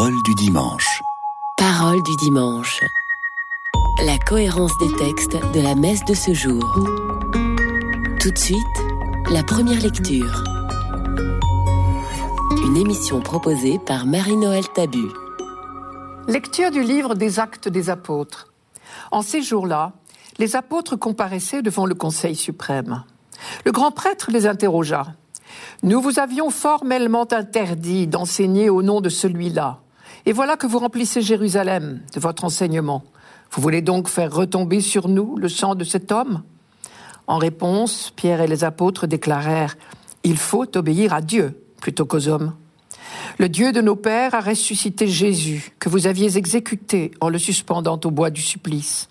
Parole du dimanche. Parole du dimanche. La cohérence des textes de la messe de ce jour. Tout de suite, la première lecture. Une émission proposée par Marie-Noël Tabu. Lecture du livre des Actes des Apôtres. En ces jours-là, les apôtres comparaissaient devant le Conseil suprême. Le grand prêtre les interrogea. Nous vous avions formellement interdit d'enseigner au nom de celui-là. Et voilà que vous remplissez Jérusalem de votre enseignement. Vous voulez donc faire retomber sur nous le sang de cet homme? En réponse, Pierre et les apôtres déclarèrent Il faut obéir à Dieu plutôt qu'aux hommes. Le Dieu de nos pères a ressuscité Jésus, que vous aviez exécuté en le suspendant au bois du supplice.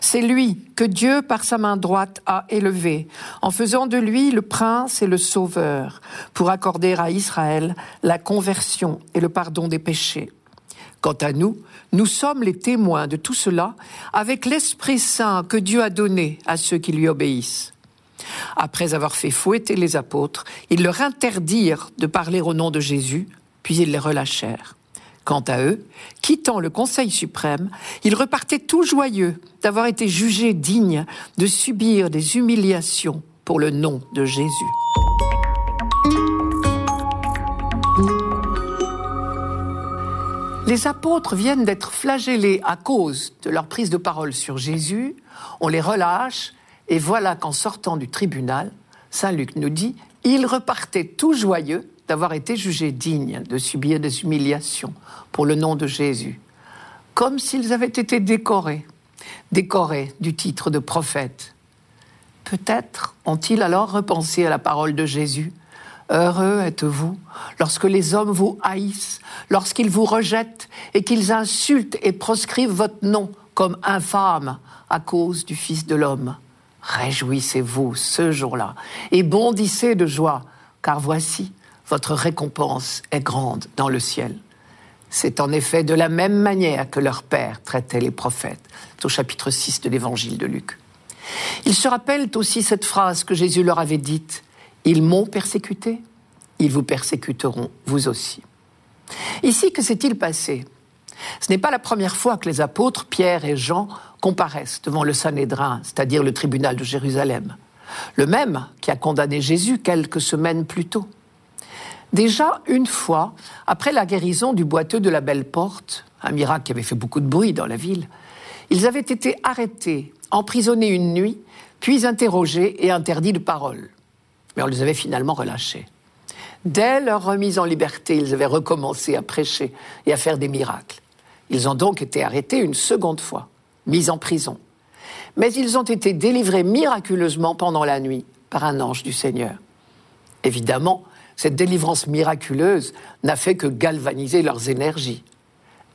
C'est lui que Dieu, par sa main droite, a élevé, en faisant de lui le prince et le sauveur, pour accorder à Israël la conversion et le pardon des péchés. Quant à nous, nous sommes les témoins de tout cela avec l'Esprit Saint que Dieu a donné à ceux qui lui obéissent. Après avoir fait fouetter les apôtres, ils leur interdirent de parler au nom de Jésus, puis ils les relâchèrent. Quant à eux, quittant le Conseil suprême, ils repartaient tout joyeux d'avoir été jugés dignes de subir des humiliations pour le nom de Jésus. Les apôtres viennent d'être flagellés à cause de leur prise de parole sur Jésus. On les relâche et voilà qu'en sortant du tribunal, Saint Luc nous dit, ils repartaient tout joyeux d'avoir été jugés dignes de subir des humiliations pour le nom de Jésus, comme s'ils avaient été décorés, décorés du titre de prophète. Peut-être ont-ils alors repensé à la parole de Jésus. Heureux êtes-vous lorsque les hommes vous haïssent, lorsqu'ils vous rejettent et qu'ils insultent et proscrivent votre nom comme infâme à cause du Fils de l'homme. Réjouissez-vous ce jour-là et bondissez de joie, car voici, votre récompense est grande dans le ciel. C'est en effet de la même manière que leur père traitait les prophètes. au chapitre 6 de l'évangile de Luc. Ils se rappellent aussi cette phrase que Jésus leur avait dite Ils m'ont persécuté, ils vous persécuteront vous aussi. Ici, que s'est-il passé? Ce n'est pas la première fois que les apôtres, Pierre et Jean, comparaissent devant le Sanhédrin, c'est-à-dire le tribunal de Jérusalem. Le même qui a condamné Jésus quelques semaines plus tôt. Déjà une fois, après la guérison du boiteux de la Belle Porte, un miracle qui avait fait beaucoup de bruit dans la ville, ils avaient été arrêtés, emprisonnés une nuit, puis interrogés et interdits de parole. Mais on les avait finalement relâchés. Dès leur remise en liberté, ils avaient recommencé à prêcher et à faire des miracles. Ils ont donc été arrêtés une seconde fois, mis en prison. Mais ils ont été délivrés miraculeusement pendant la nuit par un ange du Seigneur. Évidemment, cette délivrance miraculeuse n'a fait que galvaniser leurs énergies.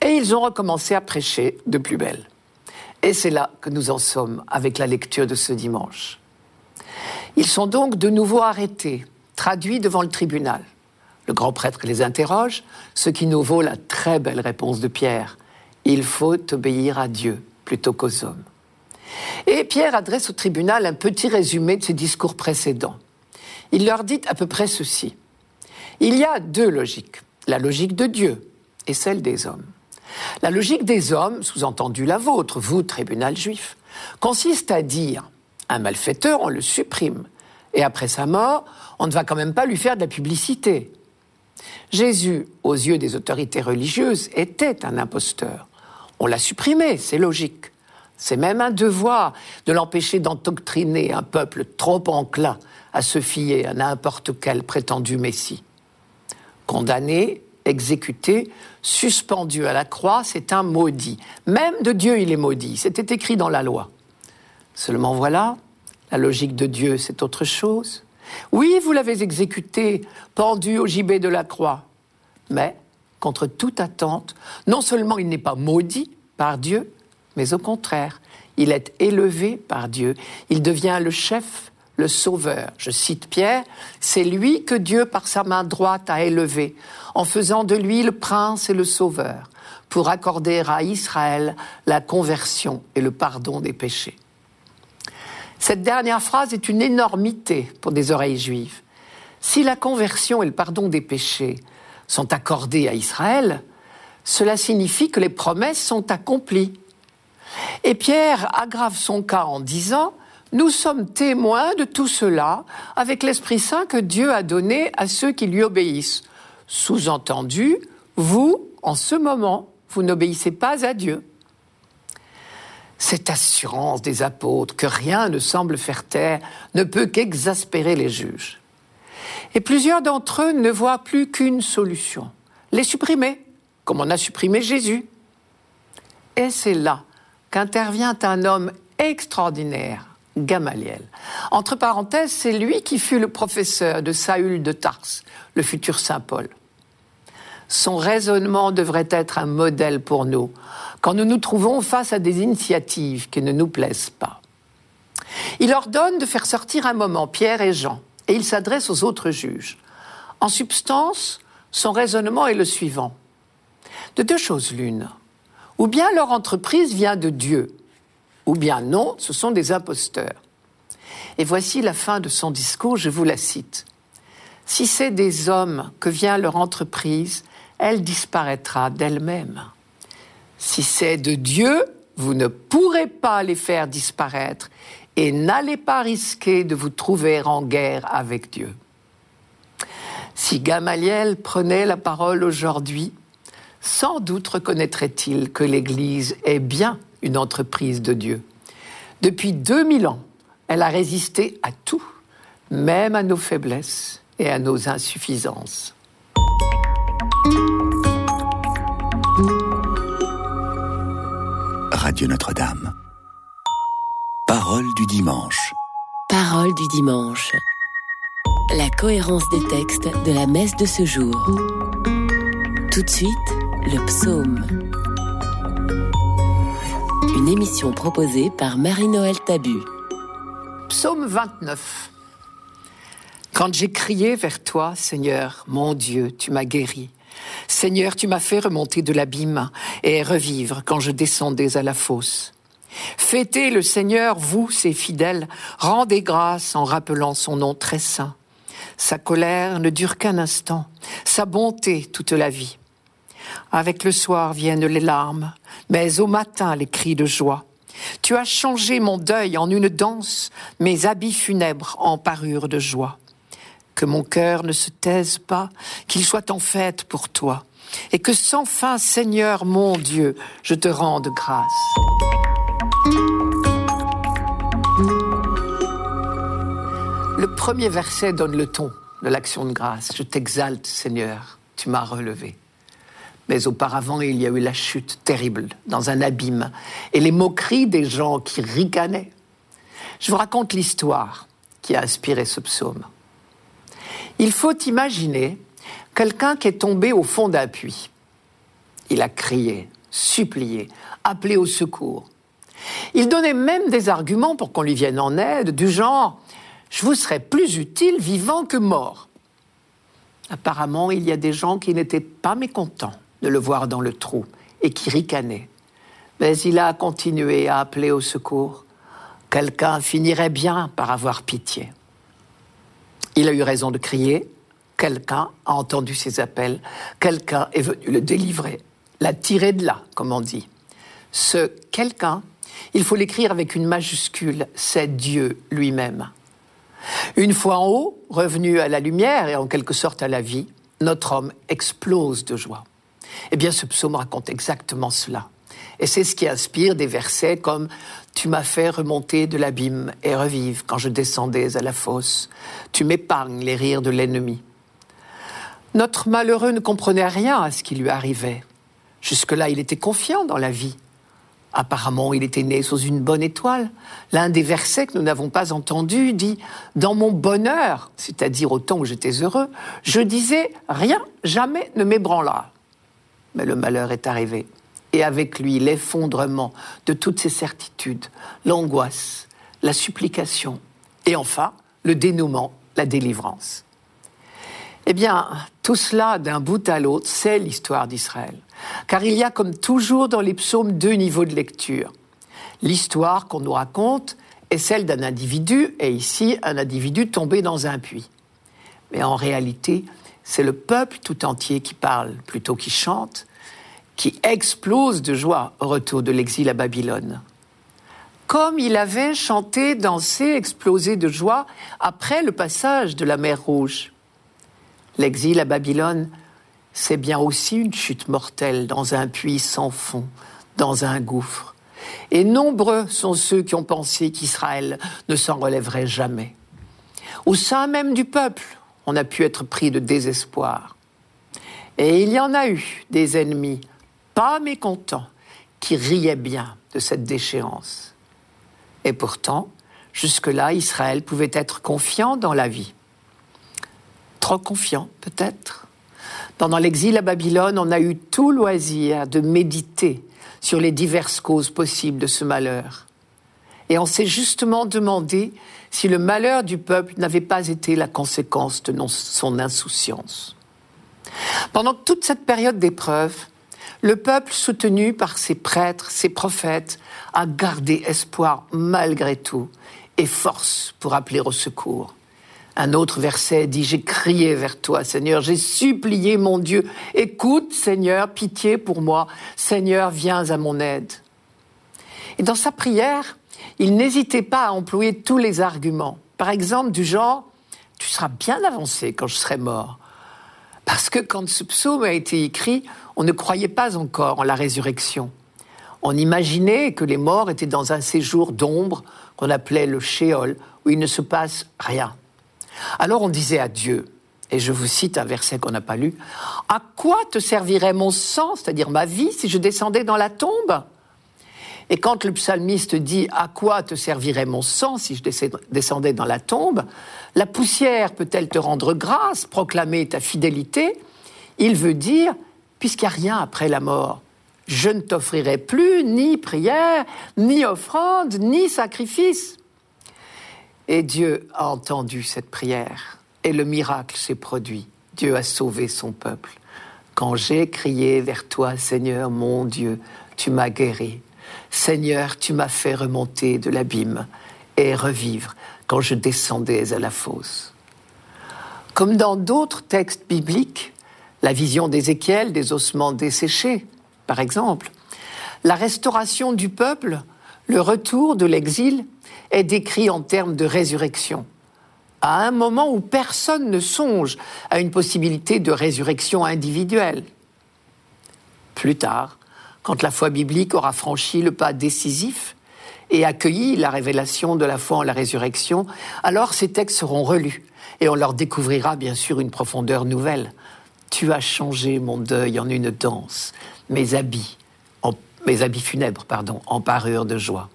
Et ils ont recommencé à prêcher de plus belle. Et c'est là que nous en sommes avec la lecture de ce dimanche. Ils sont donc de nouveau arrêtés, traduits devant le tribunal. Le grand prêtre les interroge, ce qui nous vaut la très belle réponse de Pierre. Il faut obéir à Dieu plutôt qu'aux hommes. Et Pierre adresse au tribunal un petit résumé de ses discours précédents. Il leur dit à peu près ceci. Il y a deux logiques, la logique de Dieu et celle des hommes. La logique des hommes, sous-entendu la vôtre, vous, tribunal juif, consiste à dire un malfaiteur, on le supprime, et après sa mort, on ne va quand même pas lui faire de la publicité. Jésus, aux yeux des autorités religieuses, était un imposteur. On l'a supprimé, c'est logique. C'est même un devoir de l'empêcher d'endoctriner un peuple trop enclin à se fier à n'importe quel prétendu Messie condamné, exécuté, suspendu à la croix, c'est un maudit. Même de Dieu, il est maudit. C'était écrit dans la loi. Seulement voilà, la logique de Dieu, c'est autre chose. Oui, vous l'avez exécuté, pendu au gibet de la croix. Mais, contre toute attente, non seulement il n'est pas maudit par Dieu, mais au contraire, il est élevé par Dieu. Il devient le chef le Sauveur. Je cite Pierre, c'est lui que Dieu par sa main droite a élevé, en faisant de lui le prince et le Sauveur, pour accorder à Israël la conversion et le pardon des péchés. Cette dernière phrase est une énormité pour des oreilles juives. Si la conversion et le pardon des péchés sont accordés à Israël, cela signifie que les promesses sont accomplies. Et Pierre aggrave son cas en disant, nous sommes témoins de tout cela avec l'Esprit Saint que Dieu a donné à ceux qui lui obéissent. Sous-entendu, vous, en ce moment, vous n'obéissez pas à Dieu. Cette assurance des apôtres que rien ne semble faire taire ne peut qu'exaspérer les juges. Et plusieurs d'entre eux ne voient plus qu'une solution, les supprimer, comme on a supprimé Jésus. Et c'est là qu'intervient un homme extraordinaire, Gamaliel. Entre parenthèses, c'est lui qui fut le professeur de Saül de Tars, le futur Saint Paul. Son raisonnement devrait être un modèle pour nous quand nous nous trouvons face à des initiatives qui ne nous plaisent pas. Il ordonne de faire sortir un moment Pierre et Jean, et il s'adresse aux autres juges. En substance, son raisonnement est le suivant. De deux choses l'une. Ou bien leur entreprise vient de Dieu, ou bien non, ce sont des imposteurs. Et voici la fin de son discours, je vous la cite. Si c'est des hommes que vient leur entreprise, elle disparaîtra d'elle-même. Si c'est de Dieu, vous ne pourrez pas les faire disparaître et n'allez pas risquer de vous trouver en guerre avec Dieu. Si Gamaliel prenait la parole aujourd'hui, sans doute reconnaîtrait-il que l'Église est bien une entreprise de Dieu. Depuis 2000 ans, elle a résisté à tout, même à nos faiblesses et à nos insuffisances. Radio Notre-Dame. Parole du dimanche. Parole du dimanche. La cohérence des textes de la messe de ce jour. Tout de suite, le psaume. Une émission proposée par Marie-Noël Tabu. Psaume 29. Quand j'ai crié vers toi, Seigneur, mon Dieu, tu m'as guéri. Seigneur, tu m'as fait remonter de l'abîme et revivre quand je descendais à la fosse. Fêtez le Seigneur, vous, ses fidèles, rendez grâce en rappelant son nom très saint. Sa colère ne dure qu'un instant, sa bonté toute la vie. Avec le soir viennent les larmes, mais au matin les cris de joie. Tu as changé mon deuil en une danse, mes habits funèbres en parure de joie. Que mon cœur ne se taise pas, qu'il soit en fête pour toi, et que sans fin, Seigneur mon Dieu, je te rende grâce. Le premier verset donne le ton de l'action de grâce. Je t'exalte, Seigneur, tu m'as relevé. Mais auparavant, il y a eu la chute terrible dans un abîme et les moqueries des gens qui ricanaient. Je vous raconte l'histoire qui a inspiré ce psaume. Il faut imaginer quelqu'un qui est tombé au fond d'un puits. Il a crié, supplié, appelé au secours. Il donnait même des arguments pour qu'on lui vienne en aide, du genre Je vous serais plus utile vivant que mort. Apparemment, il y a des gens qui n'étaient pas mécontents de le voir dans le trou et qui ricanaient. Mais il a continué à appeler au secours. Quelqu'un finirait bien par avoir pitié. Il a eu raison de crier. Quelqu'un a entendu ses appels. Quelqu'un est venu le délivrer, l'a tiré de là, comme on dit. Ce quelqu'un, il faut l'écrire avec une majuscule, c'est Dieu lui-même. Une fois en haut, revenu à la lumière et en quelque sorte à la vie, notre homme explose de joie. Eh bien, ce psaume raconte exactement cela. Et c'est ce qui inspire des versets comme Tu m'as fait remonter de l'abîme et revivre quand je descendais à la fosse. Tu m'épargnes les rires de l'ennemi. Notre malheureux ne comprenait rien à ce qui lui arrivait. Jusque-là, il était confiant dans la vie. Apparemment, il était né sous une bonne étoile. L'un des versets que nous n'avons pas entendus dit Dans mon bonheur, c'est-à-dire au temps où j'étais heureux, je disais Rien jamais ne m'ébranla. Mais le malheur est arrivé. Et avec lui, l'effondrement de toutes ses certitudes, l'angoisse, la supplication, et enfin, le dénouement, la délivrance. Eh bien, tout cela, d'un bout à l'autre, c'est l'histoire d'Israël. Car il y a, comme toujours dans les psaumes, deux niveaux de lecture. L'histoire qu'on nous raconte est celle d'un individu, et ici, un individu tombé dans un puits. Mais en réalité, c'est le peuple tout entier qui parle plutôt qui chante, qui explose de joie au retour de l'exil à Babylone. Comme il avait chanté, dansé, explosé de joie après le passage de la mer Rouge. L'exil à Babylone, c'est bien aussi une chute mortelle dans un puits sans fond, dans un gouffre. Et nombreux sont ceux qui ont pensé qu'Israël ne s'en relèverait jamais. Au sein même du peuple, on a pu être pris de désespoir. Et il y en a eu des ennemis, pas mécontents, qui riaient bien de cette déchéance. Et pourtant, jusque-là, Israël pouvait être confiant dans la vie. Trop confiant, peut-être. Pendant l'exil à Babylone, on a eu tout loisir de méditer sur les diverses causes possibles de ce malheur. Et on s'est justement demandé si le malheur du peuple n'avait pas été la conséquence de son insouciance. Pendant toute cette période d'épreuve, le peuple soutenu par ses prêtres, ses prophètes, a gardé espoir malgré tout et force pour appeler au secours. Un autre verset dit, j'ai crié vers toi, Seigneur, j'ai supplié mon Dieu, écoute, Seigneur, pitié pour moi, Seigneur, viens à mon aide. Et dans sa prière, il n'hésitait pas à employer tous les arguments. Par exemple, du genre, tu seras bien avancé quand je serai mort. Parce que quand ce psaume a été écrit, on ne croyait pas encore en la résurrection. On imaginait que les morts étaient dans un séjour d'ombre qu'on appelait le shéol, où il ne se passe rien. Alors on disait à Dieu, et je vous cite un verset qu'on n'a pas lu, À quoi te servirait mon sang, c'est-à-dire ma vie, si je descendais dans la tombe? Et quand le psalmiste dit À quoi te servirait mon sang si je descendais dans la tombe? La poussière peut-elle te rendre grâce, proclamer ta fidélité? Il veut dire Puisqu'il n'y a rien après la mort, je ne t'offrirai plus ni prière, ni offrande, ni sacrifice. Et Dieu a entendu cette prière et le miracle s'est produit. Dieu a sauvé son peuple. Quand j'ai crié vers toi, Seigneur mon Dieu, tu m'as guéri. Seigneur, tu m'as fait remonter de l'abîme et revivre quand je descendais à la fosse. Comme dans d'autres textes bibliques, la vision d'Ézéchiel des ossements desséchés, par exemple, la restauration du peuple, le retour de l'exil est décrit en termes de résurrection, à un moment où personne ne songe à une possibilité de résurrection individuelle. Plus tard, quand la foi biblique aura franchi le pas décisif et accueilli la révélation de la foi en la résurrection, alors ces textes seront relus et on leur découvrira bien sûr une profondeur nouvelle. Tu as changé mon deuil en une danse, mes habits, mes habits funèbres, pardon, en parure de joie.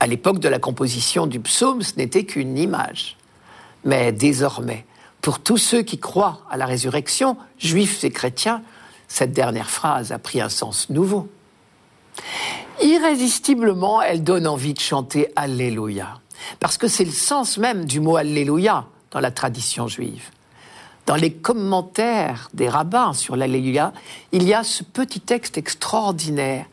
À l'époque de la composition du psaume, ce n'était qu'une image. Mais désormais, pour tous ceux qui croient à la résurrection, juifs et chrétiens, cette dernière phrase a pris un sens nouveau. Irrésistiblement, elle donne envie de chanter Alléluia, parce que c'est le sens même du mot Alléluia dans la tradition juive. Dans les commentaires des rabbins sur l'Alléluia, il y a ce petit texte extraordinaire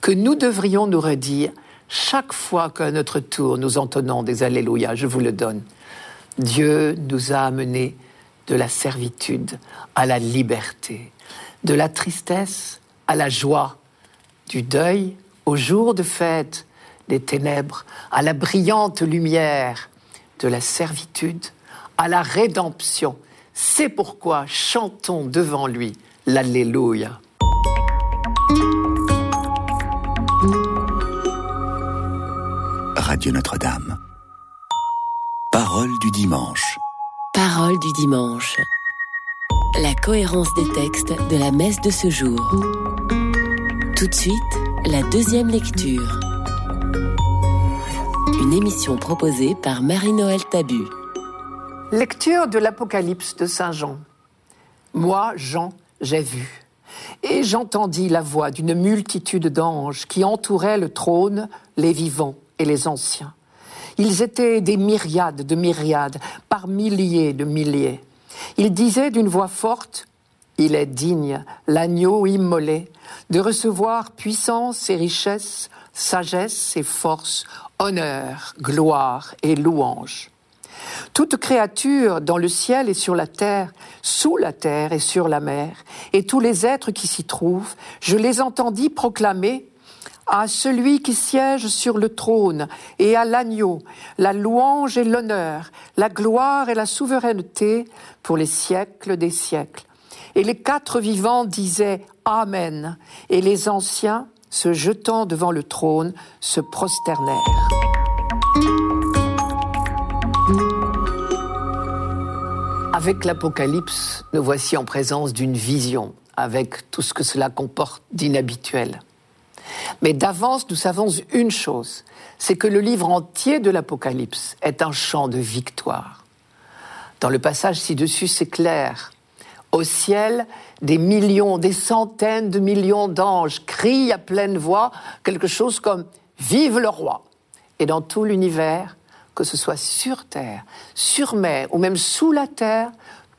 que nous devrions nous redire chaque fois qu'à notre tour nous entonnons des Alléluia, je vous le donne. Dieu nous a amenés de la servitude à la liberté, de la tristesse à la joie, du deuil au jour de fête, des ténèbres à la brillante lumière, de la servitude à la rédemption. C'est pourquoi chantons devant lui l'Alléluia. Radio Notre-Dame. Parole du dimanche. Parole du dimanche. La cohérence des textes de la messe de ce jour. Tout de suite, la deuxième lecture. Une émission proposée par Marie-Noël Tabu. Lecture de l'Apocalypse de Saint Jean. Moi, Jean, j'ai vu. Et j'entendis la voix d'une multitude d'anges qui entouraient le trône, les vivants et les anciens. Ils étaient des myriades de myriades, par milliers de milliers. Ils disaient d'une voix forte, Il est digne, l'agneau immolé, de recevoir puissance et richesse, sagesse et force, honneur, gloire et louange. Toute créature dans le ciel et sur la terre, sous la terre et sur la mer, et tous les êtres qui s'y trouvent, je les entendis proclamer à celui qui siège sur le trône et à l'agneau, la louange et l'honneur, la gloire et la souveraineté pour les siècles des siècles. Et les quatre vivants disaient Amen, et les anciens, se jetant devant le trône, se prosternèrent. Avec l'Apocalypse, nous voici en présence d'une vision, avec tout ce que cela comporte d'inhabituel. Mais d'avance, nous savons une chose, c'est que le livre entier de l'Apocalypse est un chant de victoire. Dans le passage ci-dessus, c'est clair. Au ciel, des millions, des centaines de millions d'anges crient à pleine voix quelque chose comme Vive le roi. Et dans tout l'univers, que ce soit sur terre, sur mer ou même sous la terre,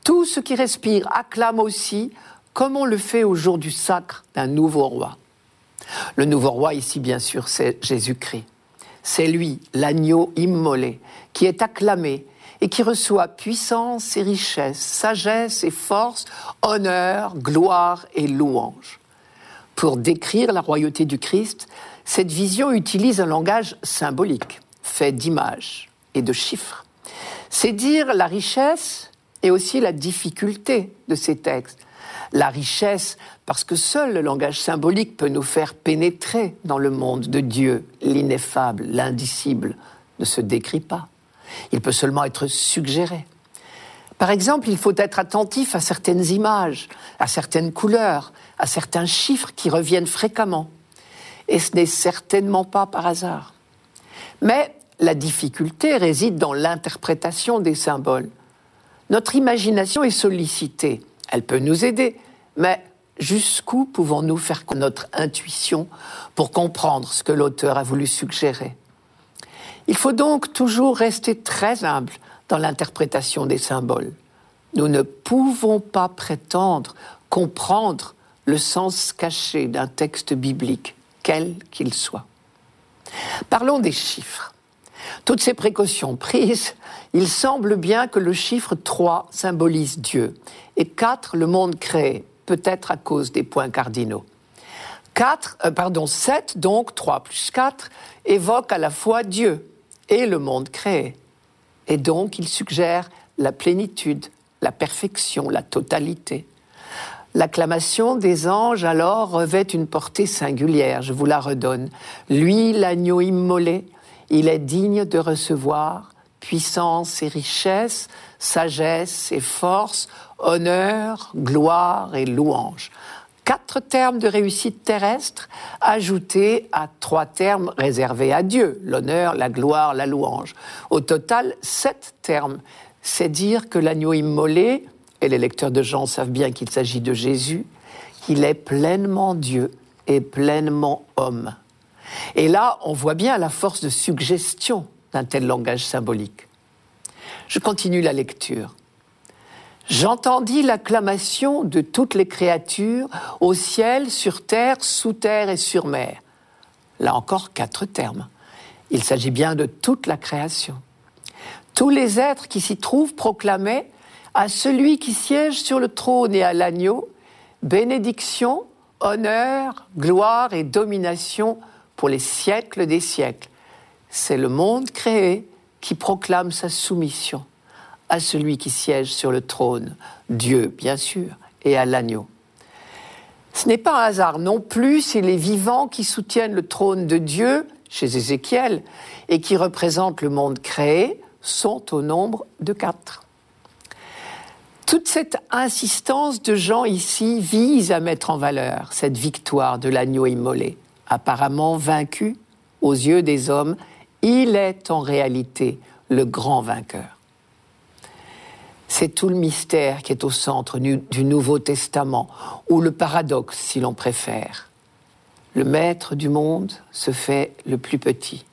tout ce qui respire acclame aussi, comme on le fait au jour du sacre d'un nouveau roi. Le nouveau roi ici, bien sûr, c'est Jésus-Christ. C'est lui, l'agneau immolé, qui est acclamé et qui reçoit puissance et richesse, sagesse et force, honneur, gloire et louange. Pour décrire la royauté du Christ, cette vision utilise un langage symbolique, fait d'images et de chiffres. C'est dire la richesse et aussi la difficulté de ces textes. La richesse, parce que seul le langage symbolique peut nous faire pénétrer dans le monde de Dieu, l'ineffable, l'indicible, ne se décrit pas. Il peut seulement être suggéré. Par exemple, il faut être attentif à certaines images, à certaines couleurs, à certains chiffres qui reviennent fréquemment. Et ce n'est certainement pas par hasard. Mais la difficulté réside dans l'interprétation des symboles. Notre imagination est sollicitée. Elle peut nous aider. Mais jusqu'où pouvons-nous faire notre intuition pour comprendre ce que l'auteur a voulu suggérer? Il faut donc toujours rester très humble dans l'interprétation des symboles. Nous ne pouvons pas prétendre comprendre le sens caché d'un texte biblique, quel qu'il soit. Parlons des chiffres. Toutes ces précautions prises, il semble bien que le chiffre 3 symbolise Dieu et 4 le monde créé, peut-être à cause des points cardinaux. 4, euh, pardon, 7, donc 3 plus 4, évoque à la fois Dieu et le monde créé. Et donc il suggère la plénitude, la perfection, la totalité. L'acclamation des anges alors revêt une portée singulière, je vous la redonne. Lui, l'agneau immolé, il est digne de recevoir puissance et richesse, sagesse et force, honneur, gloire et louange. Quatre termes de réussite terrestre ajoutés à trois termes réservés à Dieu, l'honneur, la gloire, la louange. Au total, sept termes. C'est dire que l'agneau immolé, et les lecteurs de Jean savent bien qu'il s'agit de Jésus, qu'il est pleinement Dieu et pleinement homme. Et là, on voit bien la force de suggestion d'un tel langage symbolique. Je continue la lecture. J'entendis l'acclamation de toutes les créatures au ciel, sur terre, sous terre et sur mer. Là encore, quatre termes. Il s'agit bien de toute la création. Tous les êtres qui s'y trouvent proclamaient à celui qui siège sur le trône et à l'agneau, bénédiction, honneur, gloire et domination pour les siècles des siècles. C'est le monde créé qui proclame sa soumission à celui qui siège sur le trône, Dieu bien sûr, et à l'agneau. Ce n'est pas un hasard non plus si les vivants qui soutiennent le trône de Dieu chez Ézéchiel et qui représentent le monde créé sont au nombre de quatre. Toute cette insistance de Jean ici vise à mettre en valeur cette victoire de l'agneau immolé apparemment vaincu aux yeux des hommes, il est en réalité le grand vainqueur. C'est tout le mystère qui est au centre du, Nouveau Testament, ou le paradoxe si l'on préfère. Le maître du monde se fait le plus petit.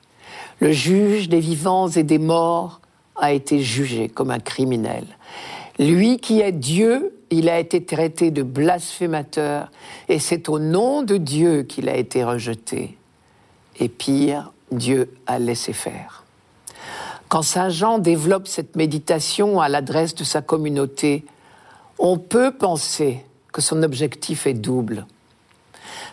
Le juge des vivants et des morts a été jugé comme un criminel. Lui qui est Dieu il a été traité de blasphémateur et c'est au nom de Dieu qu'il a été rejeté. Et pire, Dieu a laissé faire. Quand Saint Jean développe cette méditation à l'adresse de sa communauté, on peut penser que son objectif est double.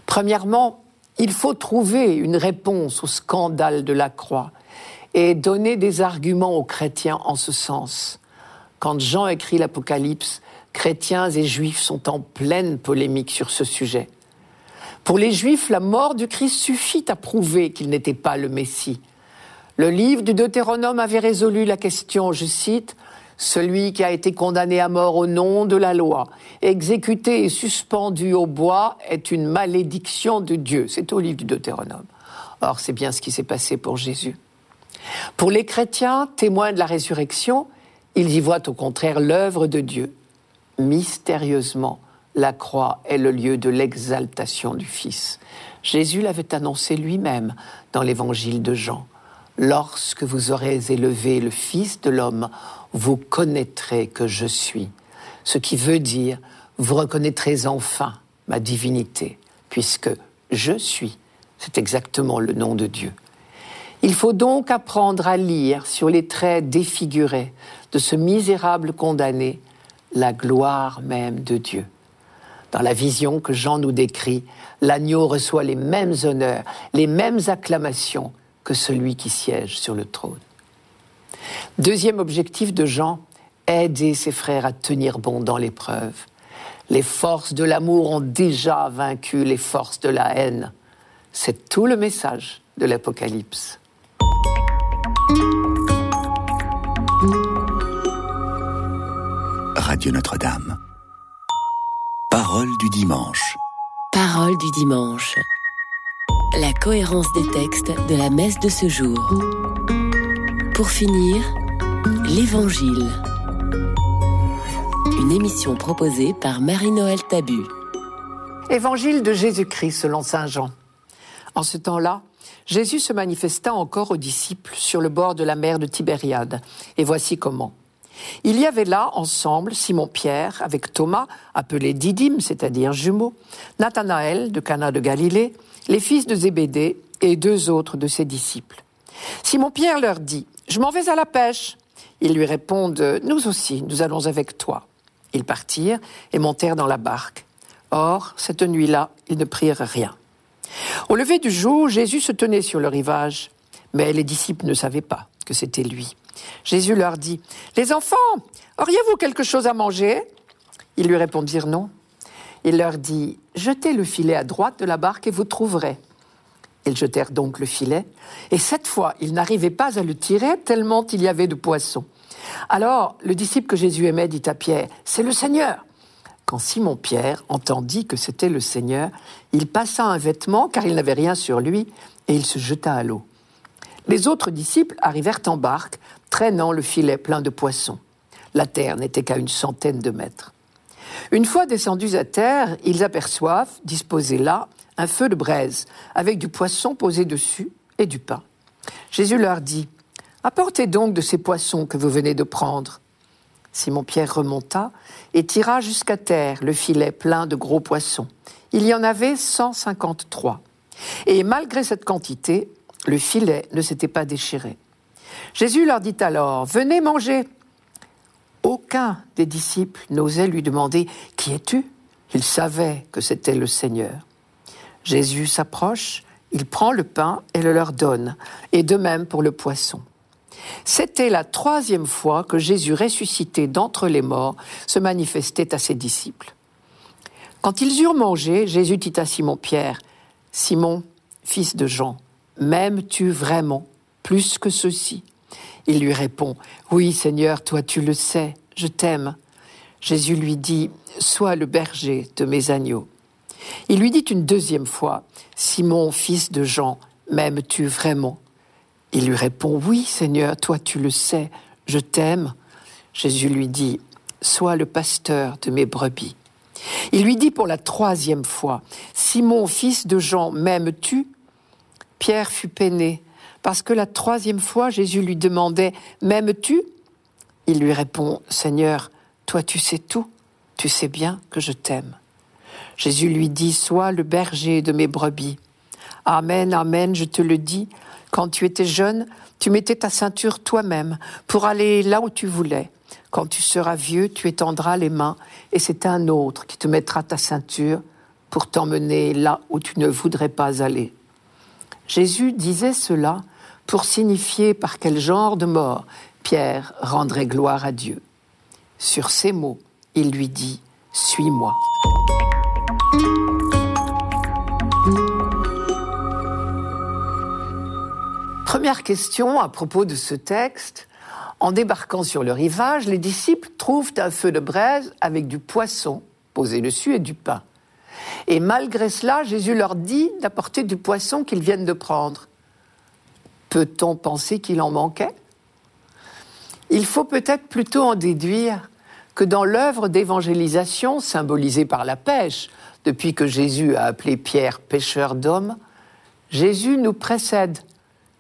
Premièrement, il faut trouver une réponse au scandale de la croix et donner des arguments aux chrétiens en ce sens. Quand Jean écrit l'Apocalypse, chrétiens et juifs sont en pleine polémique sur ce sujet. Pour les juifs, la mort du Christ suffit à prouver qu'il n'était pas le Messie. Le livre du Deutéronome avait résolu la question, je cite, celui qui a été condamné à mort au nom de la loi, exécuté et suspendu au bois, est une malédiction de Dieu. C'est au livre du Deutéronome. Or, c'est bien ce qui s'est passé pour Jésus. Pour les chrétiens, témoins de la résurrection, ils y voient au contraire l'œuvre de Dieu. Mystérieusement, la croix est le lieu de l'exaltation du Fils. Jésus l'avait annoncé lui-même dans l'évangile de Jean. Lorsque vous aurez élevé le Fils de l'homme, vous connaîtrez que je suis. Ce qui veut dire, vous reconnaîtrez enfin ma divinité, puisque je suis. C'est exactement le nom de Dieu. Il faut donc apprendre à lire sur les traits défigurés de ce misérable condamné la gloire même de Dieu. Dans la vision que Jean nous décrit, l'agneau reçoit les mêmes honneurs, les mêmes acclamations que celui qui siège sur le trône. Deuxième objectif de Jean, aider ses frères à tenir bon dans l'épreuve. Les forces de l'amour ont déjà vaincu les forces de la haine. C'est tout le message de l'Apocalypse. Radio Notre-Dame. Parole du dimanche. Parole du dimanche. La cohérence des textes de la messe de ce jour. Pour finir, l'Évangile. Une émission proposée par Marie-Noël Tabu. Évangile de Jésus-Christ selon Saint Jean. En ce temps-là, Jésus se manifesta encore aux disciples sur le bord de la mer de Tibériade. Et voici comment. Il y avait là ensemble Simon-Pierre avec Thomas, appelé Didyme, c'est-à-dire jumeau, Nathanaël de Cana de Galilée, les fils de Zébédée et deux autres de ses disciples. Simon-Pierre leur dit Je m'en vais à la pêche. Ils lui répondent Nous aussi, nous allons avec toi. Ils partirent et montèrent dans la barque. Or, cette nuit-là, ils ne prirent rien. Au lever du jour, Jésus se tenait sur le rivage, mais les disciples ne savaient pas que c'était lui. Jésus leur dit, Les enfants, auriez-vous quelque chose à manger? Ils lui répondirent non. Il leur dit, Jetez le filet à droite de la barque et vous trouverez. Ils jetèrent donc le filet, et cette fois, ils n'arrivaient pas à le tirer tellement il y avait de poissons. Alors, le disciple que Jésus aimait dit à Pierre, C'est le Seigneur. Quand Simon-Pierre entendit que c'était le Seigneur, il passa un vêtement, car il n'avait rien sur lui, et il se jeta à l'eau. Les autres disciples arrivèrent en barque, traînant le filet plein de poissons. La terre n'était qu'à une centaine de mètres. Une fois descendus à terre, ils aperçoivent, disposé là, un feu de braise, avec du poisson posé dessus et du pain. Jésus leur dit, Apportez donc de ces poissons que vous venez de prendre. Simon-Pierre remonta et tira jusqu'à terre le filet plein de gros poissons. Il y en avait 153. Et malgré cette quantité, le filet ne s'était pas déchiré. Jésus leur dit alors, Venez manger. Aucun des disciples n'osait lui demander, Qui es-tu? Il savait que c'était le Seigneur. Jésus s'approche, il prend le pain et le leur donne, et de même pour le poisson. C'était la troisième fois que Jésus ressuscité d'entre les morts se manifestait à ses disciples. Quand ils eurent mangé, Jésus dit à Simon-Pierre, Simon, fils de Jean, m'aimes-tu vraiment plus que ceci? Il lui répond, Oui Seigneur, toi tu le sais, je t'aime. Jésus lui dit, Sois le berger de mes agneaux. Il lui dit une deuxième fois, Simon, fils de Jean, m'aimes-tu vraiment? Il lui répond, Oui Seigneur, toi tu le sais, je t'aime. Jésus lui dit, Sois le pasteur de mes brebis. Il lui dit pour la troisième fois, Simon, fils de Jean, m'aimes-tu? Pierre fut peiné, parce que la troisième fois Jésus lui demandait, M'aimes-tu? Il lui répond, Seigneur, toi tu sais tout, tu sais bien que je t'aime. Jésus lui dit, Sois le berger de mes brebis. Amen, amen, je te le dis, Quand tu étais jeune, tu mettais ta ceinture toi-même pour aller là où tu voulais. Quand tu seras vieux, tu étendras les mains et c'est un autre qui te mettra ta ceinture pour t'emmener là où tu ne voudrais pas aller. Jésus disait cela pour signifier par quel genre de mort Pierre rendrait gloire à Dieu. Sur ces mots, il lui dit, Suis-moi. Première question à propos de ce texte. En débarquant sur le rivage, les disciples trouvent un feu de braise avec du poisson posé dessus et du pain. Et malgré cela, Jésus leur dit d'apporter du poisson qu'ils viennent de prendre. Peut-on penser qu'il en manquait? Il faut peut-être plutôt en déduire que dans l'œuvre d'évangélisation symbolisée par la pêche, depuis que Jésus a appelé Pierre pêcheur d'hommes, Jésus nous précède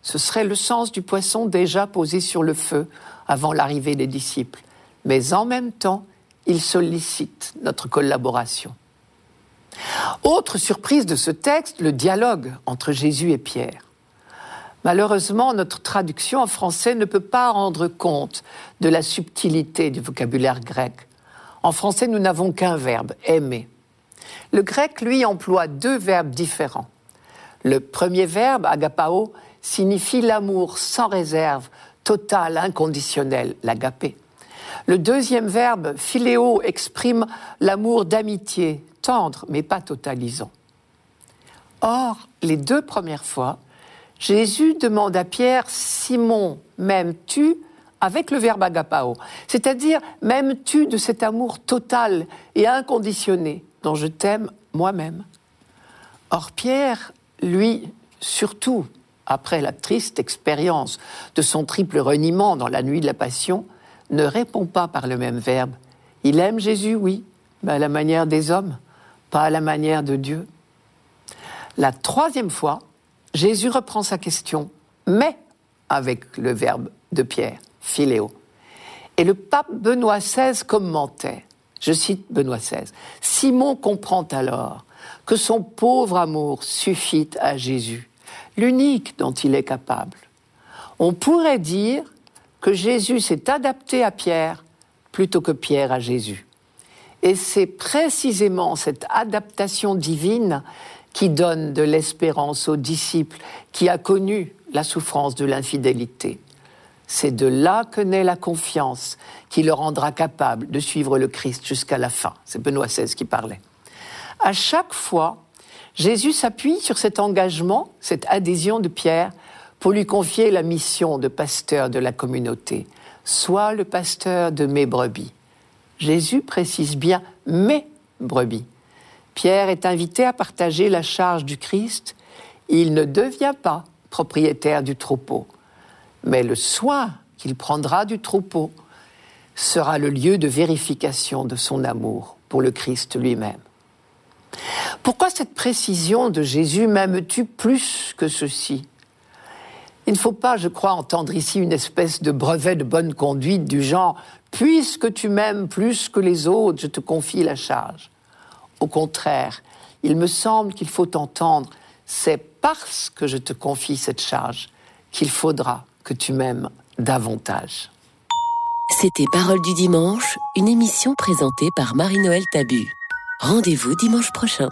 ce serait le sens du poisson déjà posé sur le feu avant l'arrivée des disciples. Mais en même temps, il sollicite notre collaboration. Autre surprise de ce texte, le dialogue entre Jésus et Pierre. Malheureusement, notre traduction en français ne peut pas rendre compte de la subtilité du vocabulaire grec. En français, nous n'avons qu'un verbe, aimer. Le grec, lui, emploie deux verbes différents. Le premier verbe, agapao, signifie l'amour sans réserve, total, inconditionnel, l'agapé. Le deuxième verbe, philéo, exprime l'amour d'amitié, tendre, mais pas totalisant. Or, les deux premières fois, Jésus demande à Pierre, Simon, m'aimes-tu avec le verbe agapao, c'est-à-dire m'aimes-tu de cet amour total et inconditionné dont je t'aime moi-même Or, Pierre, lui, surtout, après la triste expérience de son triple reniement dans la nuit de la Passion, ne répond pas par le même verbe. Il aime Jésus, oui, mais à la manière des hommes, pas à la manière de Dieu. La troisième fois, Jésus reprend sa question, mais avec le verbe de Pierre, philéo. Et le pape Benoît XVI commentait, je cite Benoît XVI, Simon comprend alors que son pauvre amour suffit à Jésus l'unique dont il est capable. On pourrait dire que Jésus s'est adapté à Pierre plutôt que Pierre à Jésus. Et c'est précisément cette adaptation divine qui donne de l'espérance aux disciples qui a connu la souffrance de l'infidélité. C'est de là que naît la confiance qui le rendra capable de suivre le Christ jusqu'à la fin. C'est Benoît XVI qui parlait. À chaque fois, Jésus s'appuie sur cet engagement, cette adhésion de Pierre, pour lui confier la mission de pasteur de la communauté. Sois le pasteur de mes brebis. Jésus précise bien mes brebis. Pierre est invité à partager la charge du Christ. Il ne devient pas propriétaire du troupeau, mais le soin qu'il prendra du troupeau sera le lieu de vérification de son amour pour le Christ lui-même. Pourquoi cette précision de Jésus m'aimes-tu plus que ceci? Il ne faut pas, je crois, entendre ici une espèce de brevet de bonne conduite du genre Puisque tu m'aimes plus que les autres, je te confie la charge. Au contraire, il me semble qu'il faut entendre C'est parce que je te confie cette charge qu'il faudra que tu m'aimes davantage. C'était Parole du dimanche, une émission présentée par Marie-Noël Tabu. Rendez-vous dimanche prochain.